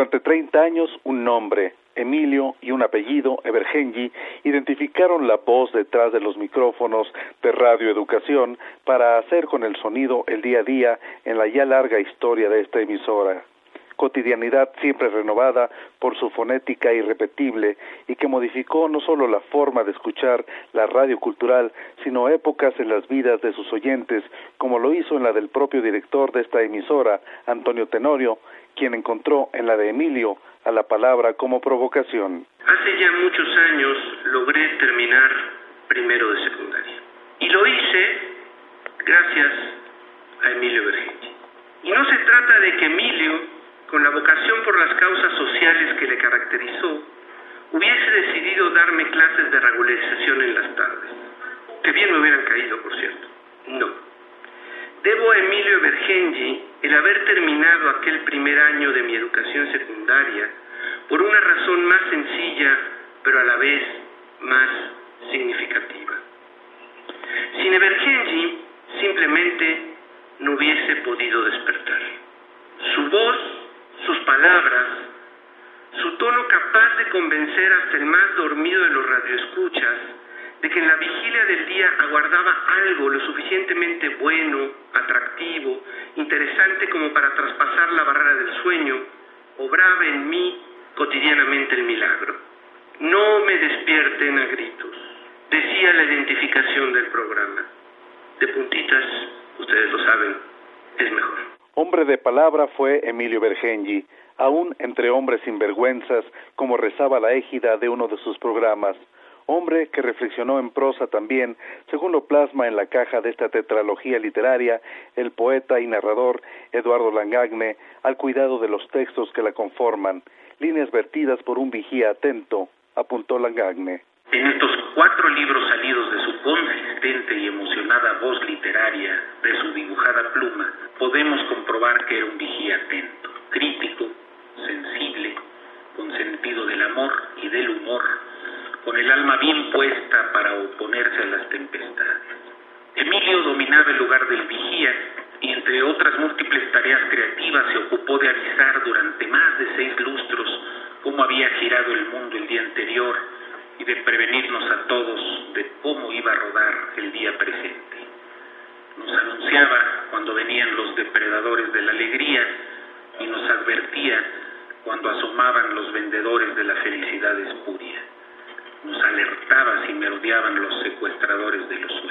Durante 30 años, un nombre, Emilio, y un apellido, Evergenji, identificaron la voz detrás de los micrófonos de Radio Educación para hacer con el sonido el día a día en la ya larga historia de esta emisora. Cotidianidad siempre renovada por su fonética irrepetible y que modificó no solo la forma de escuchar la radio cultural, sino épocas en las vidas de sus oyentes, como lo hizo en la del propio director de esta emisora, Antonio Tenorio, quien encontró en la de Emilio a la palabra como provocación. Hace ya muchos años logré terminar primero de secundaria y lo hice gracias a Emilio Bergetti. Y no se trata de que Emilio con la vocación por las causas sociales que le caracterizó, hubiese decidido darme clases de regularización en las tardes. Que bien me hubieran caído, por cierto. No. Debo a Bergengi el haber terminado aquel primer año de mi educación secundaria por una razón más sencilla, pero a la vez más significativa. Sin Bergengi simplemente no hubiese podido despertar. Su voz sus palabras, su tono capaz de convencer hasta el más dormido de los radioescuchas de que en la vigilia del día aguardaba algo lo suficientemente bueno, atractivo, interesante como para traspasar la barrera del sueño, obraba en mí cotidianamente el milagro. No me despierten a gritos, decía la identificación del programa. De puntitas, ustedes lo saben, es mejor. Hombre de palabra fue Emilio Bergengi, aún entre hombres sinvergüenzas, como rezaba la égida de uno de sus programas. Hombre que reflexionó en prosa también, según lo plasma en la caja de esta tetralogía literaria el poeta y narrador Eduardo Langagne, al cuidado de los textos que la conforman, líneas vertidas por un vigía atento, apuntó Langagne. En estos cuatro libros salidos de su consistente y emocionada voz literaria, de su dibujada pluma, podemos comprobar que era un vigía atento, entre otras múltiples tareas creativas se ocupó de avisar durante más de seis lustros cómo había girado el mundo el día anterior y de prevenirnos a todos de cómo iba a rodar el día presente. Nos anunciaba cuando venían los depredadores de la alegría y nos advertía cuando asomaban los vendedores de la felicidad espuria. Nos alertaba si merodeaban los secuestradores de los sueños.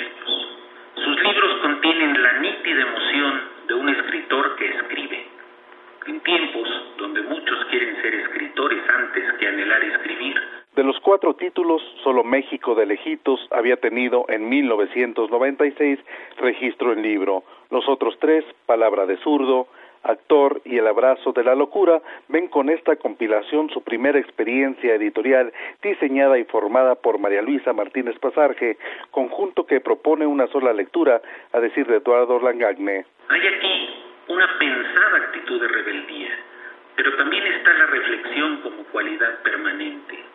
Solo México de Lejitos había tenido en 1996 registro en libro. Los otros tres, Palabra de Zurdo, Actor y El Abrazo de la Locura, ven con esta compilación su primera experiencia editorial diseñada y formada por María Luisa Martínez Pasarge, conjunto que propone una sola lectura, a decir de Eduardo Langagne. Hay aquí una pensada actitud de rebeldía, pero también está la reflexión como cualidad permanente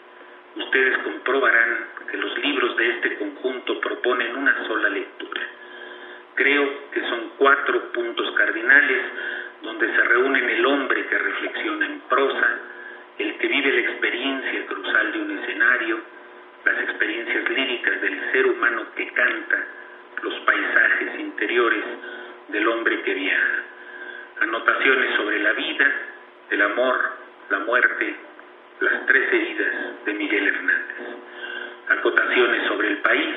ustedes comprobarán que los libros de este conjunto proponen una sola lectura. Creo que son cuatro puntos cardinales donde se reúnen el hombre que reflexiona en prosa, el que vive la experiencia crucial de un escenario, las experiencias líricas del ser humano que canta, los paisajes interiores del hombre que viaja, anotaciones sobre la vida, el amor, la muerte, las tres heridas de Miguel Hernández. Acotaciones sobre el país,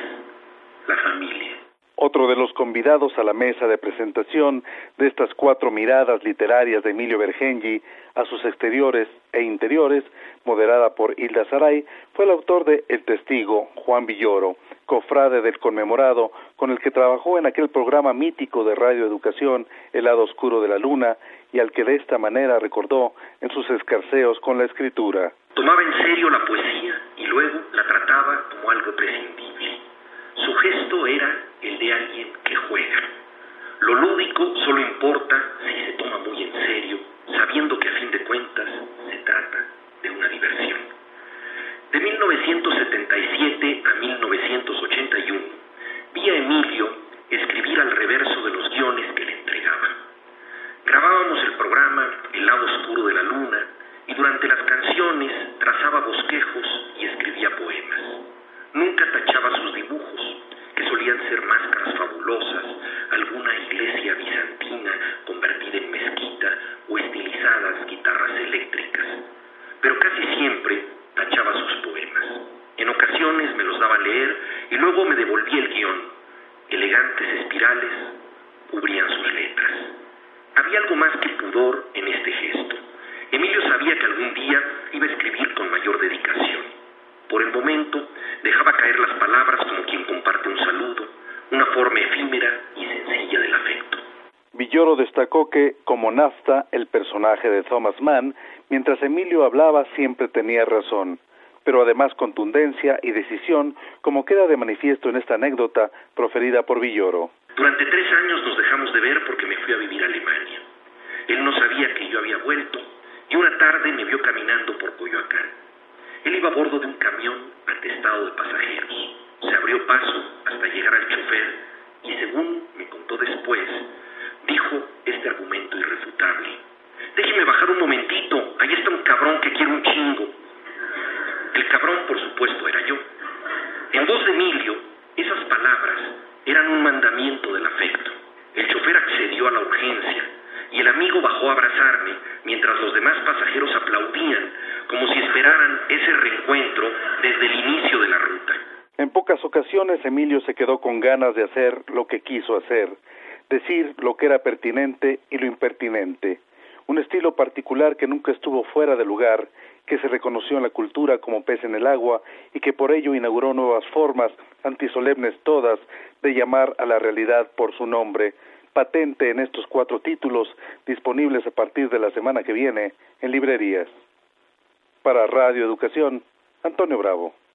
la familia. Otro de los convidados a la mesa de presentación de estas cuatro miradas literarias de Emilio Bergengi a sus exteriores e interiores, moderada por Hilda Saray, fue el autor de El Testigo, Juan Villoro, cofrade del conmemorado, con el que trabajó en aquel programa mítico de radioeducación El lado oscuro de la luna, y al que de esta manera recordó en sus escarceos con la escritura. Tomaba en serio la poesía y luego la trataba como algo prescindible. Su gesto era el de alguien que juega. Lo lúdico solo importa si se toma muy en serio, sabiendo que a fin de cuentas se trata de una diversión. De 1977 a 1981, luego me devolvía el guion. Elegantes espirales cubrían sus letras. Había algo más que pudor en este gesto. Emilio sabía que algún día iba a escribir con mayor dedicación. Por el momento dejaba caer las palabras como quien comparte un saludo, una forma efímera y sencilla del afecto. Villoro destacó que, como Nafta, el personaje de Thomas Mann, mientras Emilio hablaba siempre tenía razón, pero además contundencia y decisión, como queda de manifiesto en esta anécdota proferida por Villoro. Durante tres años nos dejamos de ver porque me fui a vivir a Alemania. Él no sabía que yo había vuelto y una tarde me vio caminando por Coyoacán. Él iba a bordo de un camión atestado de pasajeros. Se abrió paso hasta llegar al chofer y según me contó después, dijo este argumento irrefutable. Déjeme bajar un momentito, ahí está un cabrón que quiere un chingo. El cabrón, por supuesto, era yo. En voz de Emilio, esas palabras eran un mandamiento del afecto. El chofer accedió a la urgencia y el amigo bajó a abrazarme mientras los demás pasajeros aplaudían como si esperaran ese reencuentro desde el inicio de la ruta. En pocas ocasiones Emilio se quedó con ganas de hacer lo que quiso hacer, decir lo que era pertinente y lo impertinente, un estilo particular que nunca estuvo fuera de lugar, que se reconoció en la cultura como pez en el agua y que por ello inauguró nuevas formas, antisolemnes todas, de llamar a la realidad por su nombre, patente en estos cuatro títulos, disponibles a partir de la semana que viene en librerías. Para Radio Educación, Antonio Bravo.